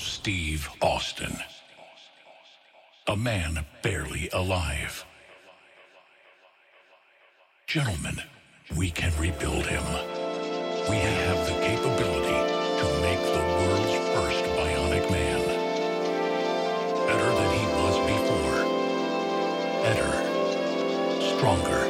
Steve Austin. A man barely alive. Gentlemen, we can rebuild him. We have the capability to make the world's first bionic man. Better than he was before. Better. Stronger.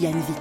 Yann Vic.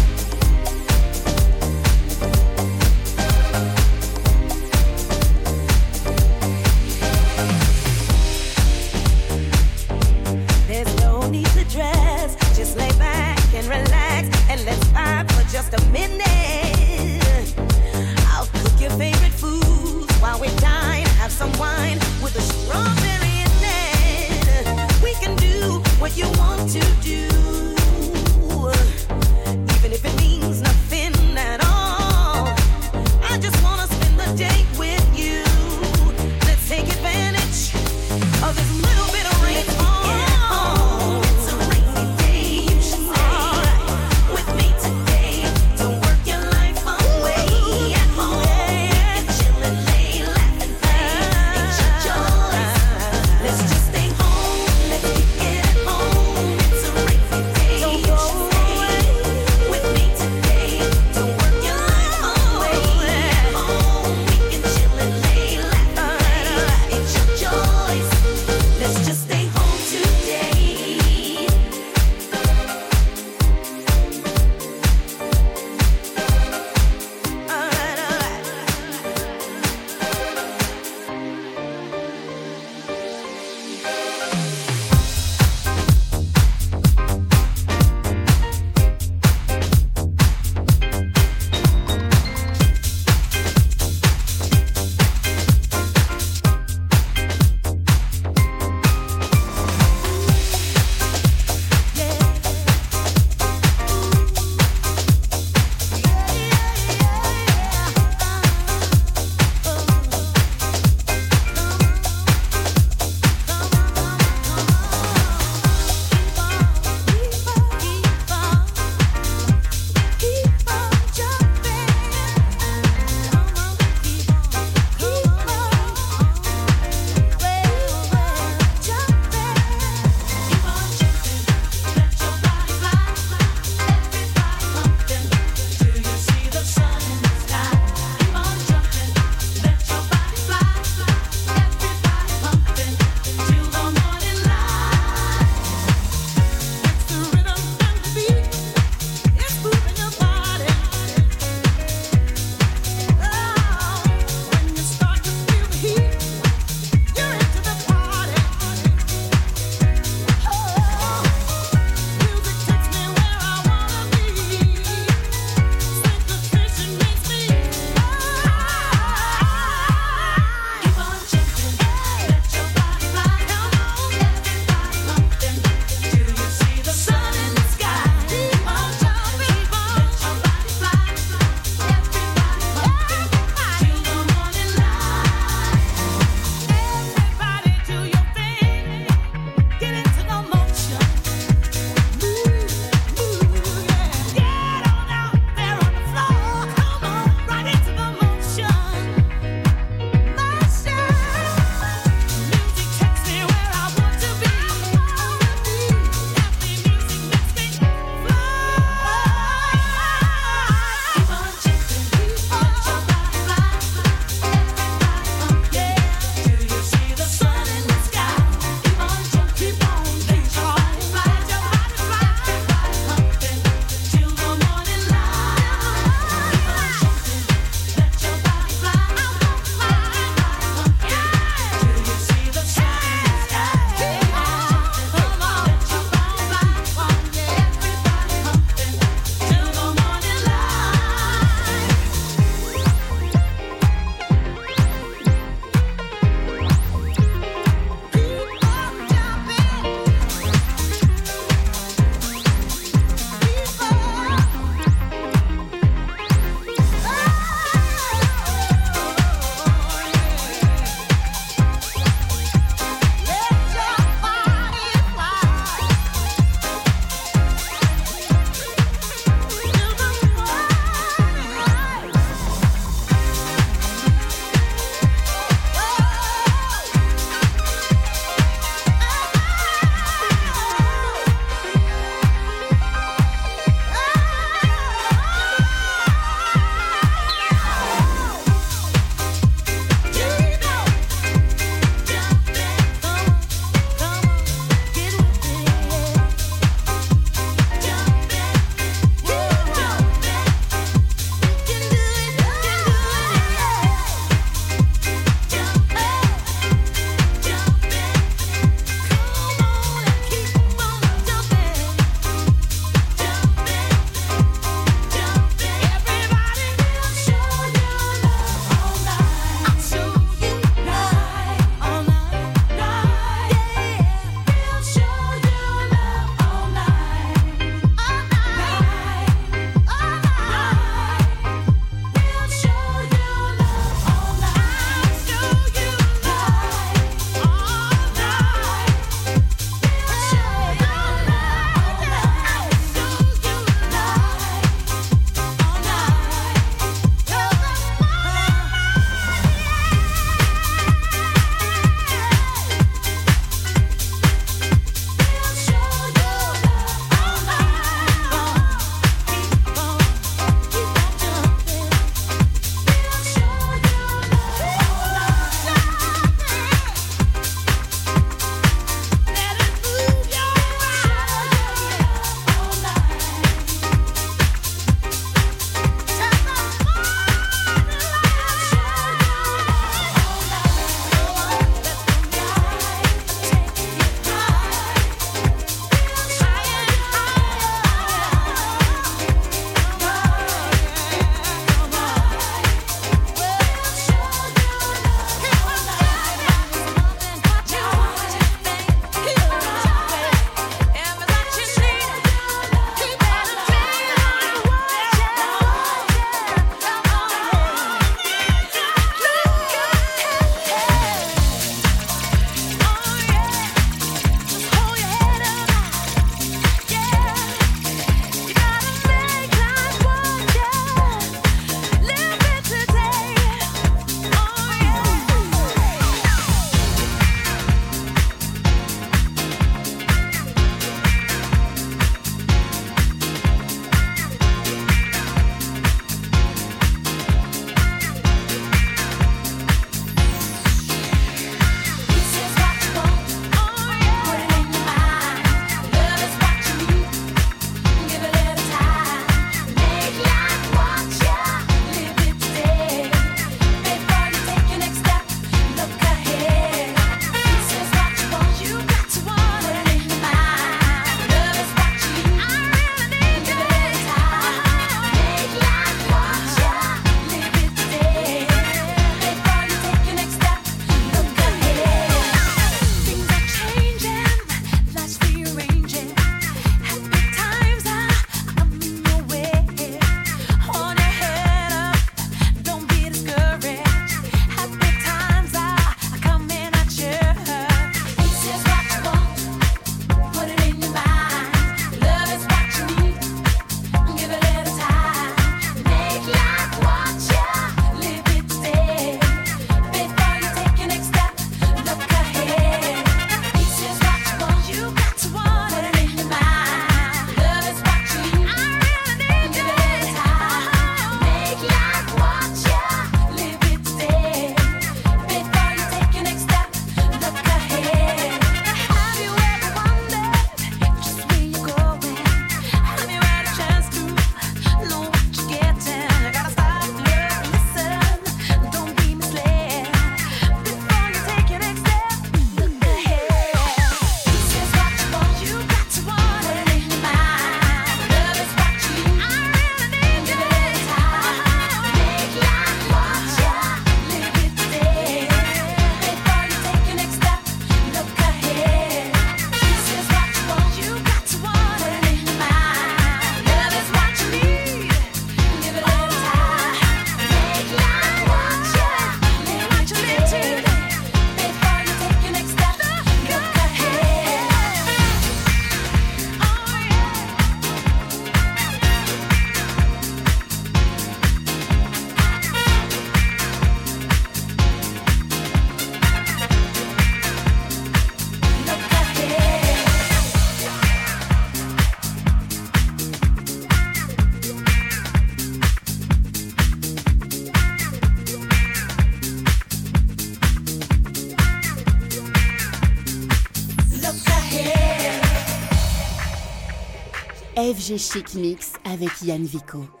FG Chic Mix avec Yann Vico.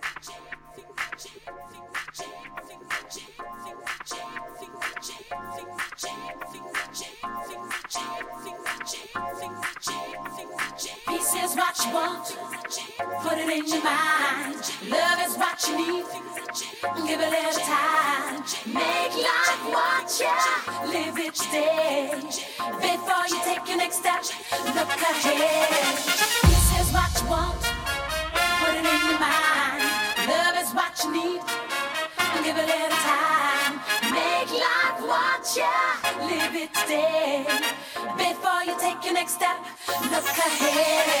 Look